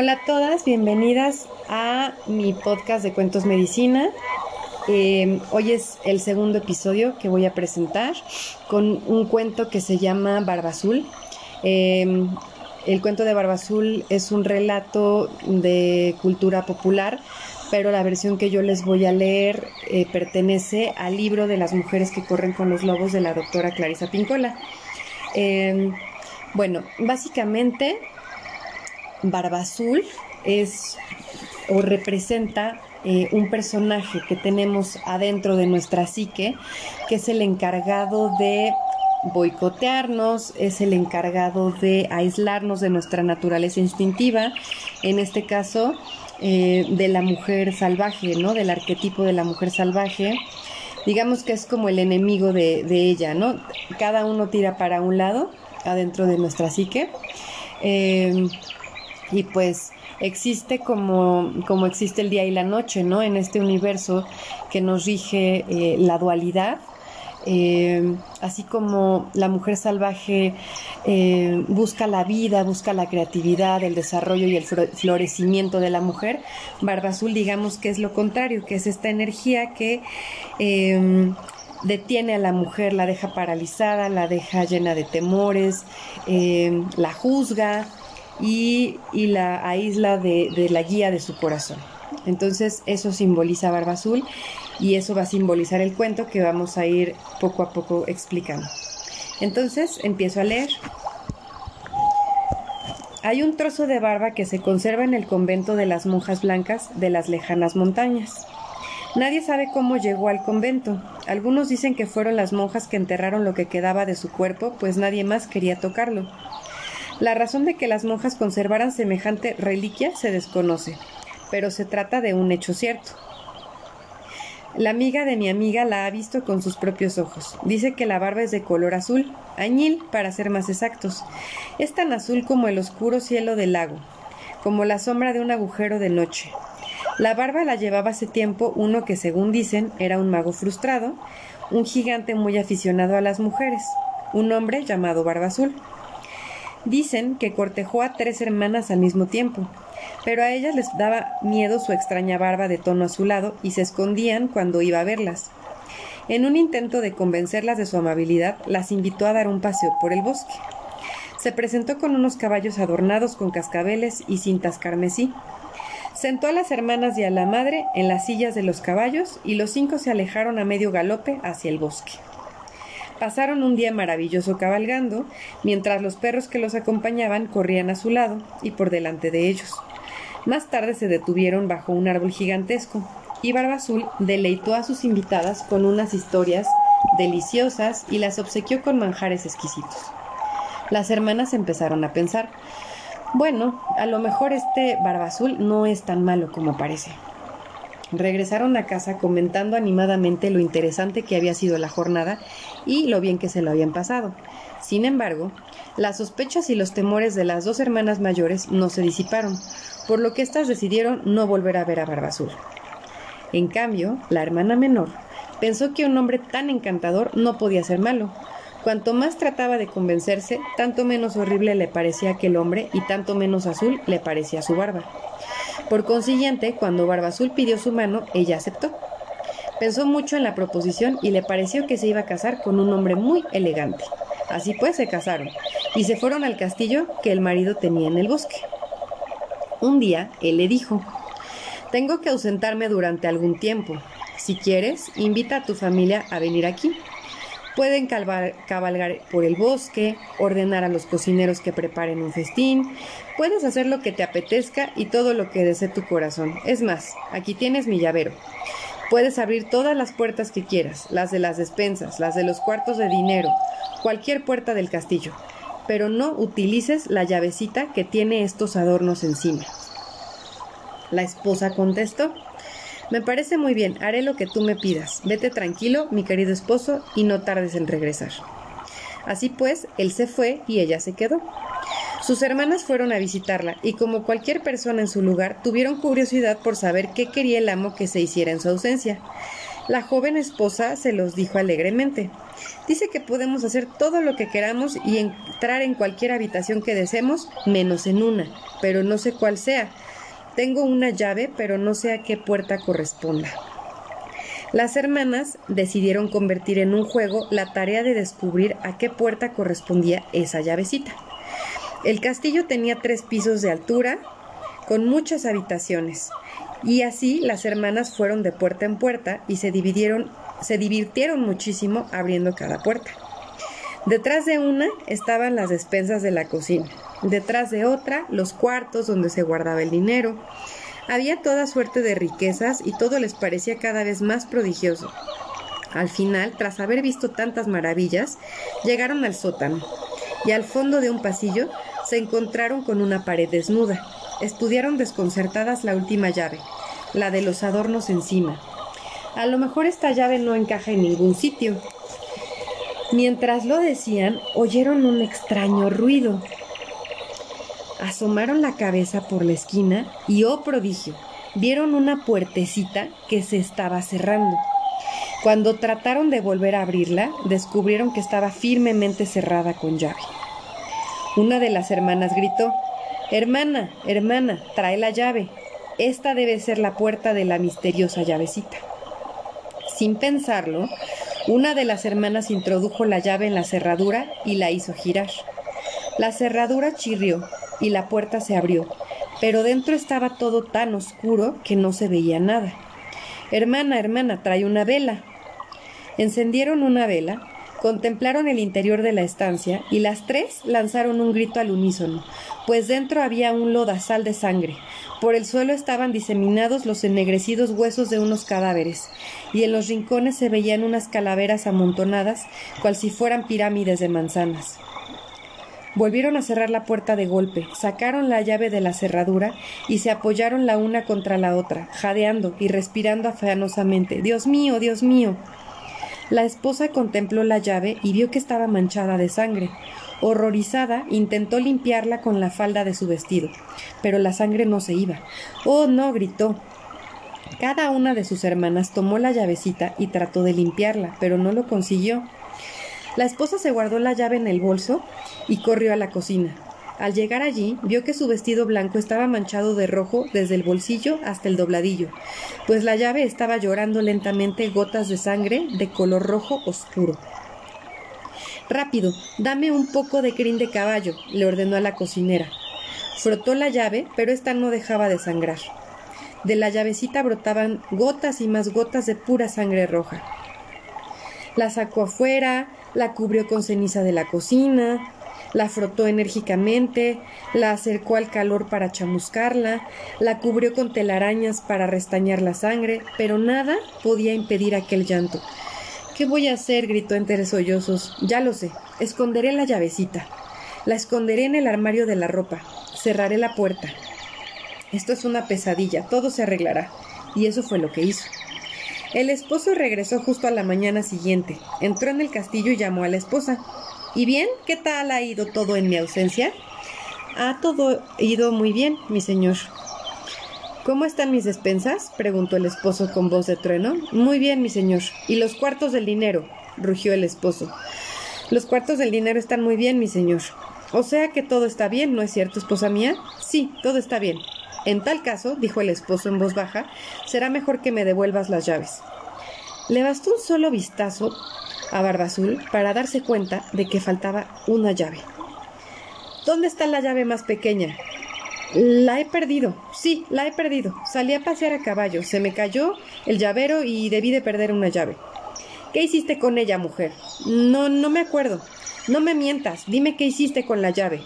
Hola a todas, bienvenidas a mi podcast de Cuentos Medicina. Eh, hoy es el segundo episodio que voy a presentar con un cuento que se llama Barba Azul. Eh, el cuento de Barba Azul es un relato de cultura popular, pero la versión que yo les voy a leer eh, pertenece al libro de las mujeres que corren con los lobos de la doctora Clarisa Pincola. bueno, básicamente Barba Azul es o representa eh, un personaje que tenemos adentro de nuestra psique, que es el encargado de boicotearnos, es el encargado de aislarnos de nuestra naturaleza instintiva, en este caso eh, de la mujer salvaje, ¿no? Del arquetipo de la mujer salvaje. Digamos que es como el enemigo de, ella, ¿no? Cada uno tira para un lado adentro de nuestra psique. Eh, y pues existe como, como existe el día y la noche, ¿no? En este universo que nos rige eh, la dualidad. Eh, así como la mujer salvaje eh, busca la vida, busca la creatividad, el desarrollo y el florecimiento de la mujer, Barba Azul digamos que es lo contrario, que es esta energía que detiene a la mujer, la deja paralizada, la deja llena de temores, la juzga, y, la aísla de, de, la guía de su corazón. Entonces eso simboliza Barba Azul y eso va a simbolizar el cuento que vamos a ir poco a poco explicando. Entonces empiezo a leer. Hay un trozo de barba que se conserva en el convento de las monjas blancas de las lejanas montañas. Nadie sabe cómo llegó al convento. Algunos dicen que fueron las monjas que enterraron lo que quedaba de su cuerpo, pues nadie más quería tocarlo. La razón de que las monjas conservaran semejante reliquia se desconoce, pero se trata de un hecho cierto. La amiga de mi amiga la ha visto con sus propios ojos. Dice que la barba es de color azul, añil para ser más exactos. Es tan azul como el oscuro cielo del lago, como la sombra de un agujero de noche. La barba la llevaba hace tiempo uno que, según dicen, era un mago frustrado, un gigante muy aficionado a las mujeres, un hombre llamado Barba Azul. Dicen que cortejó a tres hermanas al mismo tiempo, pero a ellas les daba miedo su extraña barba de tono azulado y se escondían cuando iba a verlas. En un intento de convencerlas de su amabilidad, las invitó a dar un paseo por el bosque. Se presentó con unos caballos adornados con cascabeles y cintas carmesí. Sentó a las hermanas y a la madre en las sillas de los caballos y los cinco se alejaron a medio galope hacia el bosque. Pasaron un día maravilloso cabalgando, mientras los perros que los acompañaban corrían a su lado y por delante de ellos. Más tarde se detuvieron bajo un árbol gigantesco, y Barba Azul deleitó a sus invitadas con unas historias deliciosas y las obsequió con manjares exquisitos. Las hermanas empezaron a pensar, bueno, a lo mejor este Barba Azul no es tan malo como parece. Regresaron a casa comentando animadamente lo interesante que había sido la jornada y lo bien que se lo habían pasado. Sin embargo, las sospechas y los temores de las dos hermanas mayores no se disiparon, por lo que éstas decidieron no volver a ver a Barba Azul. En cambio, la hermana menor pensó que un hombre tan encantador no podía ser malo. Cuanto más trataba de convencerse, tanto menos horrible le parecía aquel hombre y tanto menos azul le parecía su barba. Por consiguiente, cuando Barba Azul pidió su mano, ella aceptó. Pensó mucho en la proposición y le pareció que se iba a casar con un hombre muy elegante. Así pues se casaron y se fueron al castillo que el marido tenía en el bosque. Un día él le dijo Tengo que ausentarme durante algún tiempo. Si quieres, invita a tu familia a venir aquí. Pueden cabalgar por el bosque, ordenar a los cocineros que preparen un festín, puedes hacer lo que te apetezca y todo lo que desee tu corazón. Es más, aquí tienes mi llavero. Puedes abrir todas las puertas que quieras, las de las despensas, las de los cuartos de dinero, cualquier puerta del castillo, pero no utilices la llavecita que tiene estos adornos encima. La esposa contestó me parece muy bien, haré lo que tú me pidas. Vete tranquilo, mi querido esposo, y no tardes en regresar. Así pues, él se fue y ella se quedó. Sus hermanas fueron a visitarla y como cualquier persona en su lugar tuvieron curiosidad por saber qué quería el amo que se hiciera en su ausencia. La joven esposa se los dijo alegremente. Dice que podemos hacer todo lo que queramos y entrar en cualquier habitación que deseemos, menos en una, pero no sé cuál sea. Tengo una llave, pero no sé a qué puerta corresponda. Las hermanas decidieron convertir en un juego la tarea de descubrir a qué puerta correspondía esa llavecita. El castillo tenía tres pisos de altura, con muchas habitaciones, y así las hermanas fueron de puerta en puerta y se dividieron se divirtieron muchísimo abriendo cada puerta. Detrás de una estaban las despensas de la cocina, detrás de otra los cuartos donde se guardaba el dinero. Había toda suerte de riquezas y todo les parecía cada vez más prodigioso. Al final, tras haber visto tantas maravillas, llegaron al sótano y al fondo de un pasillo se encontraron con una pared desnuda. Estudiaron desconcertadas la última llave, la de los adornos encima, a lo mejor esta llave no encaja en ningún sitio. Mientras lo decían, oyeron un extraño ruido. Asomaron la cabeza por la esquina y, oh prodigio, vieron una puertecita que se estaba cerrando. Cuando trataron de volver a abrirla, descubrieron que estaba firmemente cerrada con llave. Una de las hermanas gritó, Hermana, hermana, trae la llave. Esta debe ser la puerta de la misteriosa llavecita. Sin pensarlo, una de las hermanas introdujo la llave en la cerradura y la hizo girar. La cerradura chirrió y la puerta se abrió, pero dentro estaba todo tan oscuro que no se veía nada. Hermana, hermana, trae una vela. Encendieron una vela, contemplaron el interior de la estancia y las tres lanzaron un grito al unísono, pues dentro había un lodazal de sangre, por el suelo estaban diseminados los ennegrecidos huesos de unos cadáveres, y en los rincones se veían unas calaveras amontonadas, cual si fueran pirámides de manzanas. Volvieron a cerrar la puerta de golpe, sacaron la llave de la cerradura y se apoyaron la una contra la otra, jadeando y respirando afanosamente. Dios mío, Dios mío. La esposa contempló la llave y vio que estaba manchada de sangre. Horrorizada, intentó limpiarla con la falda de su vestido, pero la sangre no se iba. Oh, no, gritó. Cada una de sus hermanas tomó la llavecita y trató de limpiarla, pero no lo consiguió. La esposa se guardó la llave en el bolso y corrió a la cocina. Al llegar allí, vio que su vestido blanco estaba manchado de rojo desde el bolsillo hasta el dobladillo, pues la llave estaba llorando lentamente gotas de sangre de color rojo oscuro. Rápido, dame un poco de crin de caballo, le ordenó a la cocinera. Frotó la llave, pero ésta no dejaba de sangrar. De la llavecita brotaban gotas y más gotas de pura sangre roja. La sacó afuera, la cubrió con ceniza de la cocina, la frotó enérgicamente, la acercó al calor para chamuscarla, la cubrió con telarañas para restañar la sangre, pero nada podía impedir aquel llanto. ¿Qué voy a hacer? gritó entre sollozos. Ya lo sé. Esconderé la llavecita. La esconderé en el armario de la ropa. Cerraré la puerta. Esto es una pesadilla. Todo se arreglará. Y eso fue lo que hizo. El esposo regresó justo a la mañana siguiente. Entró en el castillo y llamó a la esposa. ¿Y bien? ¿Qué tal ha ido todo en mi ausencia? Ha todo ido muy bien, mi señor. ¿Cómo están mis despensas? preguntó el esposo con voz de trueno. Muy bien, mi señor. ¿Y los cuartos del dinero? rugió el esposo. Los cuartos del dinero están muy bien, mi señor. O sea que todo está bien, ¿no es cierto, esposa mía? Sí, todo está bien. En tal caso, dijo el esposo en voz baja, será mejor que me devuelvas las llaves. Le bastó un solo vistazo a Barba Azul para darse cuenta de que faltaba una llave. ¿Dónde está la llave más pequeña? La he perdido, sí, la he perdido. Salí a pasear a caballo, se me cayó el llavero y debí de perder una llave. ¿Qué hiciste con ella, mujer? No, no me acuerdo. No me mientas, dime qué hiciste con la llave.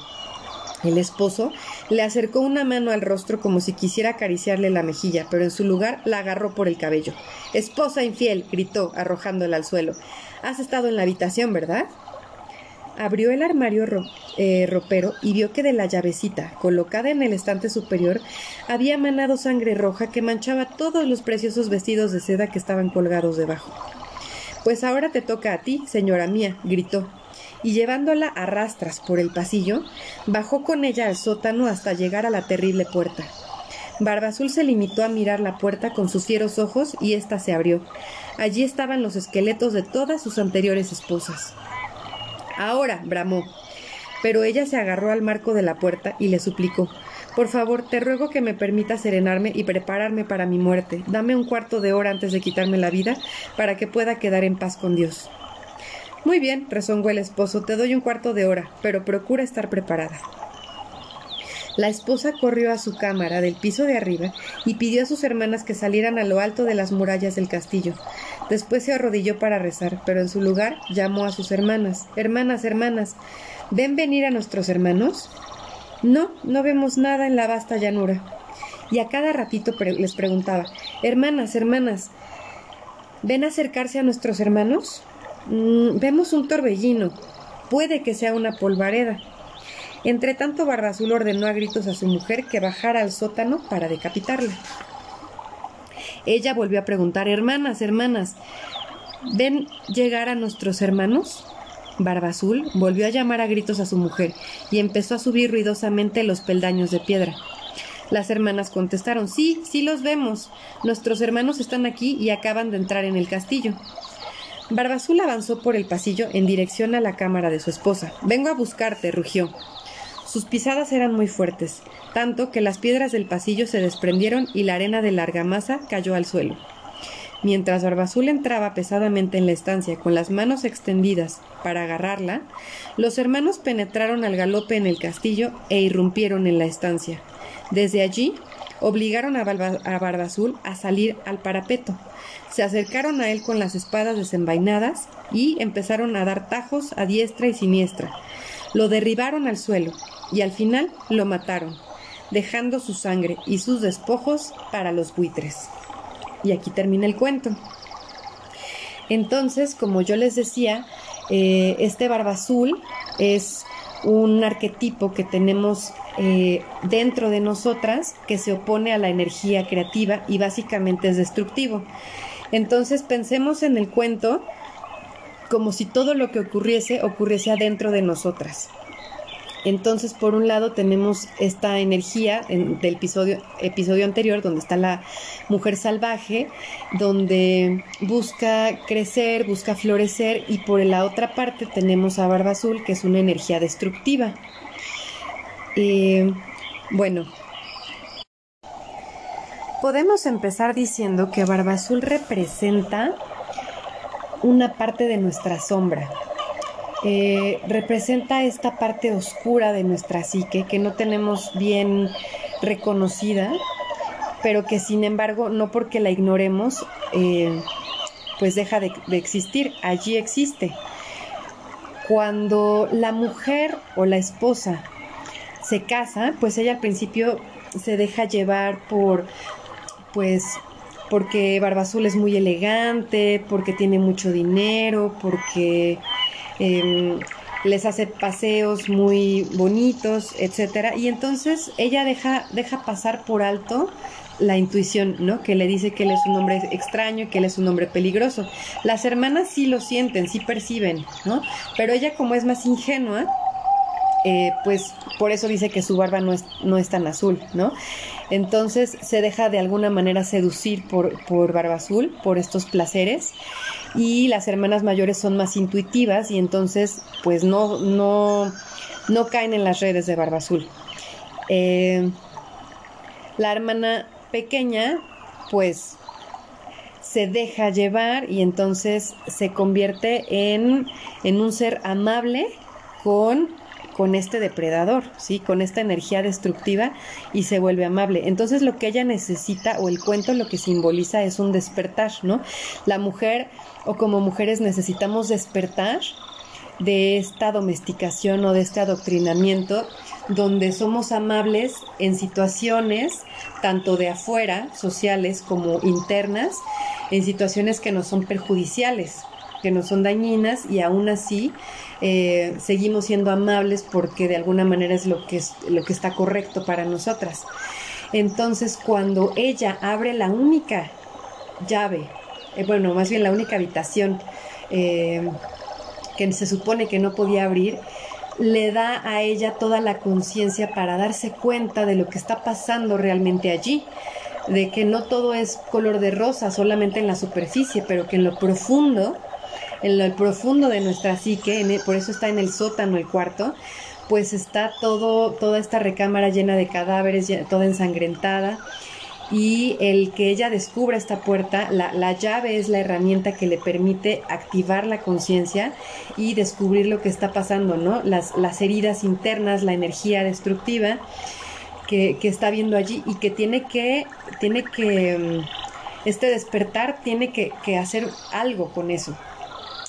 El esposo le acercó una mano al rostro como si quisiera acariciarle la mejilla, pero en su lugar la agarró por el cabello. Esposa infiel, gritó, arrojándola al suelo. Has estado en la habitación, ¿verdad? Abrió el armario eh, ropero y vio que de la llavecita, colocada en el estante superior, había manado sangre roja que manchaba todos los preciosos vestidos de seda que estaban colgados debajo. Pues ahora te toca a ti, señora mía, gritó, y llevándola a rastras por el pasillo, bajó con ella al sótano hasta llegar a la terrible puerta. Barba Azul se limitó a mirar la puerta con sus fieros ojos y ésta se abrió. Allí estaban los esqueletos de todas sus anteriores esposas. Ahora, bramó. Pero ella se agarró al marco de la puerta y le suplicó Por favor, te ruego que me permita serenarme y prepararme para mi muerte. Dame un cuarto de hora antes de quitarme la vida para que pueda quedar en paz con Dios. Muy bien, rezongó el esposo, te doy un cuarto de hora, pero procura estar preparada. La esposa corrió a su cámara del piso de arriba y pidió a sus hermanas que salieran a lo alto de las murallas del castillo. Después se arrodilló para rezar, pero en su lugar llamó a sus hermanas. Hermanas, hermanas, ¿ven venir a nuestros hermanos? No, no vemos nada en la vasta llanura. Y a cada ratito les preguntaba, Hermanas, hermanas, ¿ven acercarse a nuestros hermanos? Mm, vemos un torbellino. Puede que sea una polvareda. Entre tanto, Barbazul ordenó a gritos a su mujer que bajara al sótano para decapitarla. Ella volvió a preguntar, hermanas, hermanas, ¿ven llegar a nuestros hermanos? Barbazul volvió a llamar a gritos a su mujer y empezó a subir ruidosamente los peldaños de piedra. Las hermanas contestaron, sí, sí los vemos. Nuestros hermanos están aquí y acaban de entrar en el castillo. Barbazul avanzó por el pasillo en dirección a la cámara de su esposa. Vengo a buscarte, rugió. Sus pisadas eran muy fuertes, tanto que las piedras del pasillo se desprendieron y la arena de larga masa cayó al suelo. Mientras Barbazul entraba pesadamente en la estancia con las manos extendidas para agarrarla, los hermanos penetraron al galope en el castillo e irrumpieron en la estancia. Desde allí, obligaron a, Barbazul a salir al parapeto. Se acercaron a él con las espadas desenvainadas y empezaron a dar tajos a diestra y siniestra. Lo derribaron al suelo y al final lo mataron, dejando su sangre y sus despojos para los buitres. Y aquí termina el cuento. Entonces, como yo les decía, eh, este barba azul es un arquetipo que tenemos eh, dentro de nosotras que se opone a la energía creativa y básicamente es destructivo. Entonces pensemos en el cuento como si todo lo que ocurriese ocurriese adentro de nosotras. Entonces, por un lado tenemos esta energía del episodio, episodio anterior, donde está la mujer salvaje, donde busca crecer, busca florecer, y por la otra parte tenemos a Barba Azul, que es una energía destructiva. bueno, podemos empezar diciendo que Barba Azul representa una parte de nuestra sombra, eh, representa esta parte oscura de nuestra psique que no tenemos bien reconocida, pero que sin embargo, no porque la ignoremos, eh, pues deja de, de existir, allí existe. Cuando la mujer o la esposa se casa, pues ella al principio se deja llevar por, pues, porque Barba Azul es muy elegante, porque tiene mucho dinero, porque Em, les hace paseos muy bonitos, etcétera, y entonces ella deja, deja pasar por alto la intuición, ¿no? Que le dice que él es un hombre extraño, que él es un hombre peligroso. Las hermanas sí lo sienten, sí perciben, ¿no? Pero ella como es más ingenua, eh, pues por eso dice que su barba no es, no es tan azul, ¿no? Entonces se deja de alguna manera seducir por, por Barba Azul, por estos placeres, y las hermanas mayores son más intuitivas y entonces pues no, no, no caen en las redes de Barba Azul. Eh, la hermana pequeña pues se deja llevar y entonces se convierte en, en un ser amable con con este depredador, ¿sí? Con esta energía destructiva y se vuelve amable. Entonces lo que ella necesita o el cuento lo que simboliza es un despertar, ¿no? La mujer o como mujeres necesitamos despertar de esta domesticación o de este adoctrinamiento donde somos amables en situaciones tanto de afuera, sociales como internas, en situaciones que nos son perjudiciales, que nos son dañinas y aún así eh, seguimos siendo amables porque de alguna manera es lo que, es lo que está correcto para nosotras. Entonces, cuando ella abre la única llave, eh, bueno, más bien la única habitación eh, que se supone que no podía abrir, le da a ella toda la conciencia para darse cuenta de lo que está pasando realmente allí, de que no todo es color de rosa solamente en la superficie, pero que en lo profundo, en lo profundo de nuestra psique, por eso está en el sótano el cuarto, pues está todo, toda esta recámara llena de cadáveres, toda ensangrentada, y el que ella descubra esta puerta, la, llave es la herramienta que le permite activar la conciencia y descubrir lo que está pasando, ¿no? Las, las heridas internas, la energía destructiva que, está viendo allí y que tiene que, tiene que, mm, este despertar tiene que, que hacer algo con eso.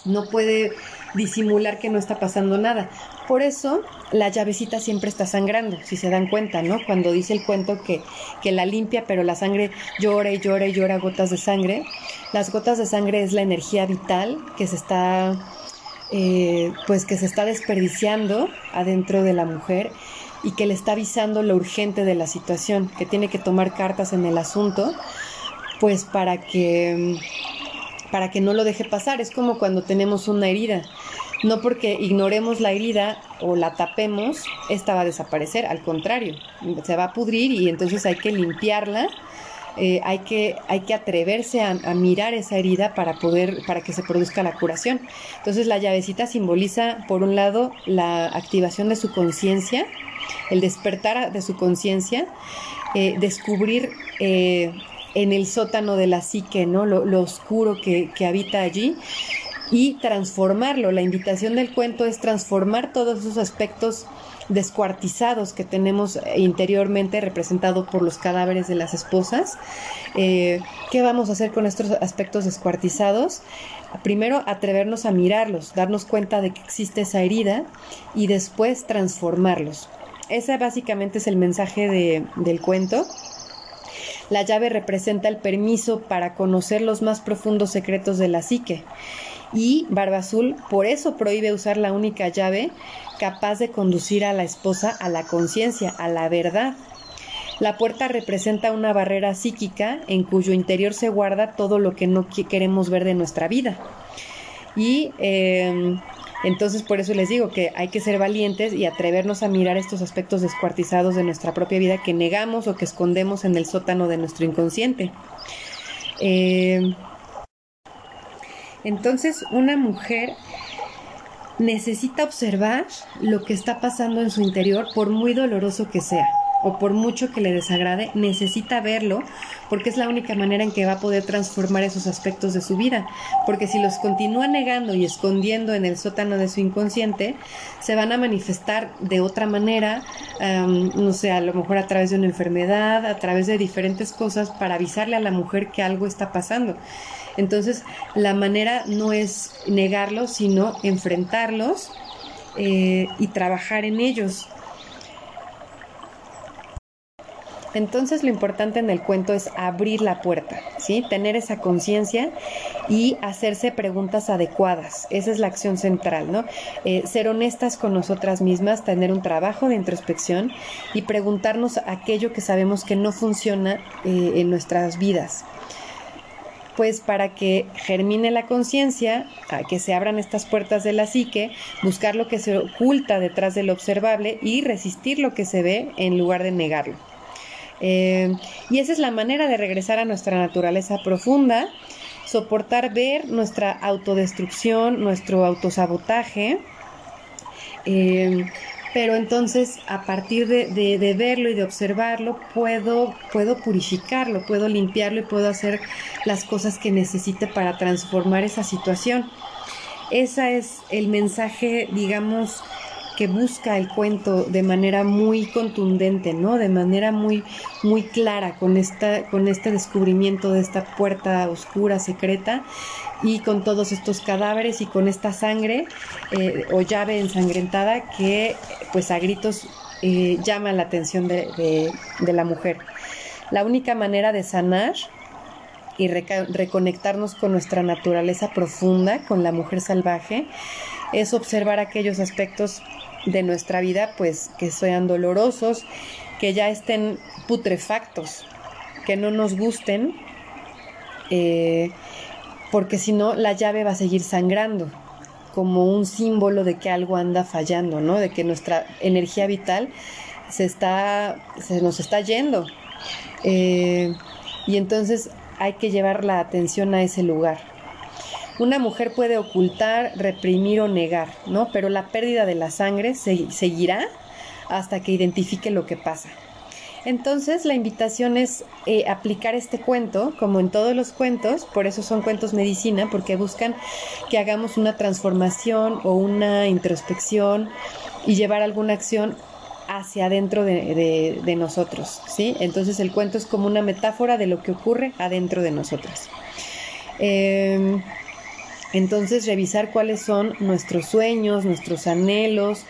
No puede disimular que no está pasando nada. Por eso la llavecita siempre está sangrando, si se dan cuenta, ¿no? Cuando dice el cuento que, que la limpia, pero la sangre llora y llora y llora gotas de sangre. Las gotas de sangre es la energía vital que se está, eh, pues que se está desperdiciando adentro de la mujer y que le está avisando lo urgente de la situación, que tiene que tomar cartas en el asunto, pues para que para que no lo deje pasar. Es como cuando tenemos una herida no porque ignoremos la herida o la tapemos, esta va a desaparecer, al contrario, se va a pudrir y entonces hay que limpiarla. Eh, hay, que, hay que atreverse a, mirar esa herida para poder, para que se produzca la curación. Entonces la llavecita simboliza, por un lado, la activación de su conciencia, el despertar de su conciencia, eh, descubrir eh, en el sótano de la psique, ¿no? Lo, oscuro que, habita allí y transformarlo. La invitación del cuento es transformar todos esos aspectos descuartizados que tenemos interiormente representados por los cadáveres de las esposas. Eh, ¿Qué vamos a hacer con estos aspectos descuartizados? Primero, atrevernos a mirarlos, darnos cuenta de que existe esa herida y después transformarlos. Ese básicamente es el mensaje del cuento. La llave representa el permiso para conocer los más profundos secretos de la psique y Barba Azul por eso prohíbe usar la única llave capaz de conducir a la esposa a la conciencia, a la verdad. La puerta representa una barrera psíquica en cuyo interior se guarda todo lo que no queremos ver de nuestra vida. Y em, entonces por eso les digo que hay que ser valientes y atrevernos a mirar estos aspectos descuartizados de nuestra propia vida que negamos o que escondemos en el sótano de nuestro inconsciente. Eh, entonces, una mujer necesita observar lo que está pasando en su interior, por muy doloroso que sea o por mucho que le desagrade, necesita verlo porque es la única manera en que va a poder transformar esos aspectos de su vida. Porque si los continúa negando y escondiendo en el sótano de su inconsciente, se van a manifestar de otra manera, no sé, a lo mejor a través de una enfermedad, a través de diferentes cosas para avisarle a la mujer que algo está pasando. Entonces, la manera no es negarlos, sino enfrentarlos eh, y trabajar en ellos. Entonces lo importante en el cuento es abrir la puerta, ¿sí? Tener esa conciencia y hacerse preguntas adecuadas. Esa es la acción central, ¿no? Eh, ser honestas con nosotras mismas, tener un trabajo de introspección y preguntarnos aquello que sabemos que no funciona eh, en nuestras vidas pues para que germine la conciencia, que se abran estas puertas de la psique, buscar lo que se oculta detrás del observable y resistir lo que se ve en lugar de negarlo. Eh, y esa es la manera de regresar a nuestra naturaleza profunda, soportar ver nuestra autodestrucción, nuestro autosabotaje. Eh, pero entonces a partir de, verlo y de observarlo puedo, puedo purificarlo, puedo limpiarlo y puedo hacer las cosas que necesite para transformar esa situación. Ese es el mensaje, digamos, que busca el cuento de manera muy contundente, ¿no? De manera muy, muy clara con, esta, con este descubrimiento de esta puerta oscura, secreta, y con todos estos cadáveres y con esta sangre eh, o llave ensangrentada que pues a gritos eh, llama la atención de, la mujer. La única manera de sanar y reconectarnos con nuestra naturaleza profunda, con la mujer salvaje, es observar aquellos aspectos de nuestra vida pues que sean dolorosos, que ya estén putrefactos, que no nos gusten. Eh, porque si no la llave va a seguir sangrando. como un símbolo de que algo anda fallando, ¿no? De que nuestra energía vital se está, se nos está yendo. Eh, y entonces hay que llevar la atención a ese lugar. Una mujer puede ocultar, reprimir o negar, ¿no? Pero la pérdida de la sangre se, seguirá hasta que identifique lo que pasa. Entonces la invitación es eh, aplicar este cuento, como en todos los cuentos, por eso son cuentos medicina, porque buscan que hagamos una transformación o una introspección y llevar alguna acción hacia adentro de, nosotros, ¿sí? Entonces el cuento es como una metáfora de lo que ocurre adentro de nosotros. Em, entonces revisar cuáles son nuestros sueños, nuestros anhelos,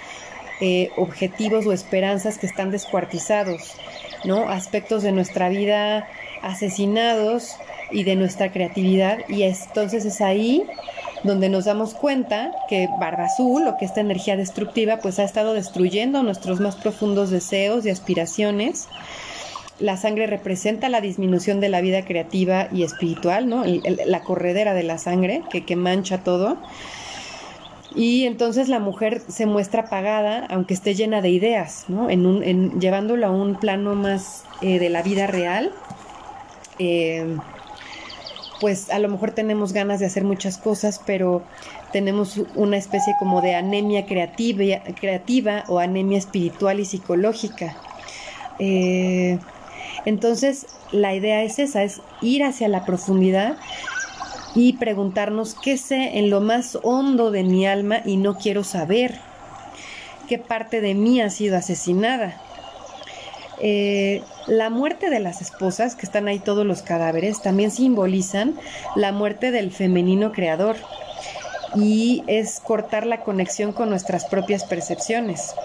eh, objetivos o esperanzas que están descuartizados, ¿no? Aspectos de nuestra vida asesinados y de nuestra creatividad y entonces es ahí donde nos damos cuenta que Barba Azul o que esta energía destructiva pues ha estado destruyendo nuestros más profundos deseos y aspiraciones. La sangre representa la disminución de la vida creativa y espiritual, ¿no? la corredera de la sangre que, mancha todo. Y entonces la mujer se muestra apagada, aunque esté llena de ideas, ¿no? Llevándolo a un plano más eh, de la vida real. Eh, pues a lo mejor tenemos ganas de hacer muchas cosas, pero tenemos una especie como de anemia creativa, creativa o anemia espiritual y psicológica. Eh, entonces, la idea es esa, es ir hacia la profundidad y preguntarnos qué sé en lo más hondo de mi alma y no quiero saber, qué parte de mí ha sido asesinada. Eh, la muerte de las esposas, que están ahí todos los cadáveres, también simbolizan la muerte del femenino creador y es cortar la conexión con nuestras propias percepciones.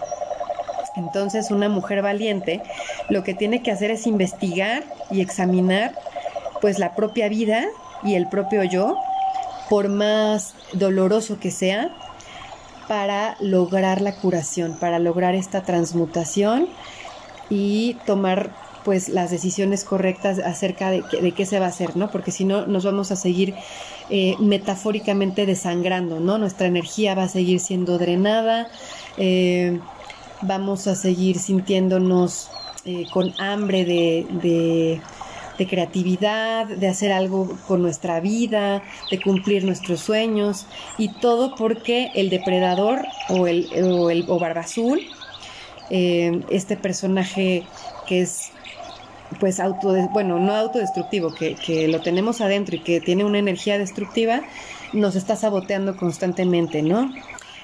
Entonces una mujer valiente lo que tiene que hacer es investigar y examinar pues la propia vida y el propio yo, por más doloroso que sea, para lograr la curación, para lograr esta transmutación y tomar pues las decisiones correctas acerca de, qué se va a hacer, ¿no? Porque si no nos vamos a seguir eh, metafóricamente desangrando, ¿no? Nuestra energía va a seguir siendo drenada, eh, vamos a seguir sintiéndonos eh, con hambre de de creatividad, de hacer algo con nuestra vida, de cumplir nuestros sueños y todo porque el depredador o el, o el o Barba Azul, eh, este personaje que es pues auto, bueno, no autodestructivo, que, que lo tenemos adentro y que tiene una energía destructiva, nos está saboteando constantemente, ¿no?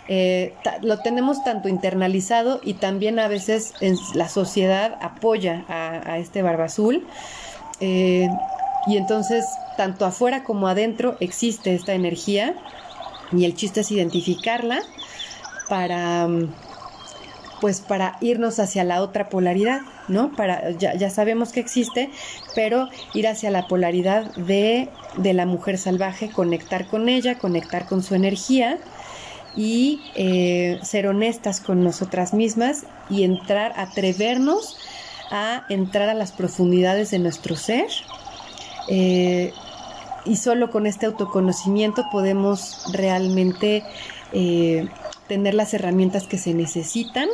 Eh, lo tenemos tanto internalizado y también a veces en la sociedad apoya a, este barba azul eh, y entonces, tanto afuera como adentro existe esta energía y el chiste es identificarla para pues para irnos hacia la otra polaridad, ¿no? Para, ya, ya, sabemos que existe, pero ir hacia la polaridad de, de, la mujer salvaje, conectar con ella, conectar con su energía y eh, ser honestas con nosotras mismas y entrar, atrevernos a entrar a las profundidades de nuestro ser. Eh, y solo con este autoconocimiento podemos realmente eh, tener las herramientas que se necesitan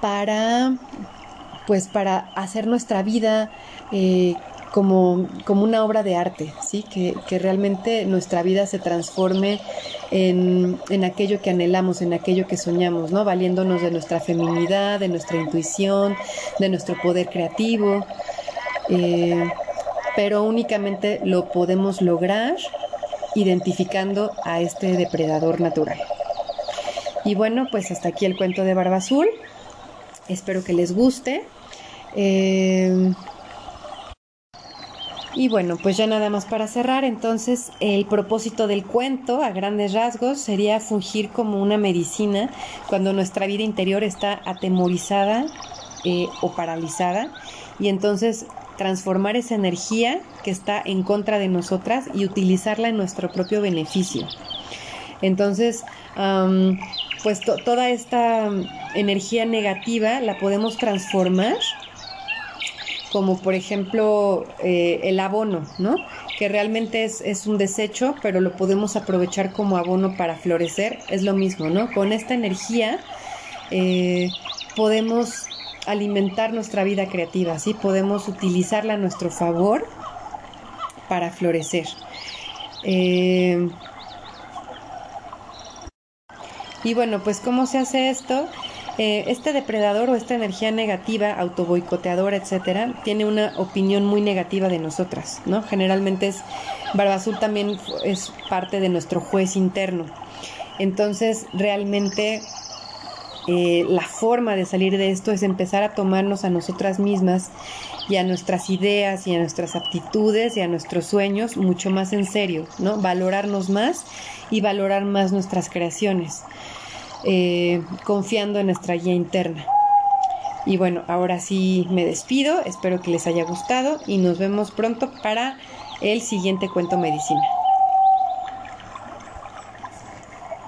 para pues para hacer nuestra vida como, como una obra de arte, ¿sí? Que, que realmente nuestra vida se transforme en, en, aquello que anhelamos, en aquello que soñamos, ¿no? Valiéndonos de nuestra feminidad, de nuestra intuición, de nuestro poder creativo. Eh, pero únicamente lo podemos lograr identificando a este depredador natural. Y bueno, pues hasta aquí el cuento de Barba Azul. Espero que les guste. Eh, y bueno, pues ya nada más para cerrar, entonces el propósito del cuento a grandes rasgos sería fungir como una medicina cuando nuestra vida interior está atemorizada eh, o paralizada y entonces transformar esa energía que está en contra de nosotras y utilizarla en nuestro propio beneficio. Entonces, pues toda esta energía negativa la podemos transformar como por ejemplo eh, el abono, ¿no? que realmente es, es, un desecho, pero lo podemos aprovechar como abono para florecer, es lo mismo, ¿no? Con esta energía eh, podemos alimentar nuestra vida creativa, ¿sí? Podemos utilizarla a nuestro favor para florecer. Eh, y bueno, pues ¿cómo se hace esto? Eh, este depredador o esta energía negativa, autoboicoteadora, etcétera, tiene una opinión muy negativa de nosotras, ¿no? Generalmente es Barba Azul también es parte de nuestro juez interno. Entonces, realmente eh, la forma de salir de esto es empezar a tomarnos a nosotras mismas y a nuestras ideas y a nuestras aptitudes y a nuestros sueños mucho más en serio, ¿no? Valorarnos más y valorar más nuestras creaciones, eh, confiando en nuestra guía interna. Y bueno, ahora sí me despido, espero que les haya gustado y nos vemos pronto para el siguiente cuento medicina.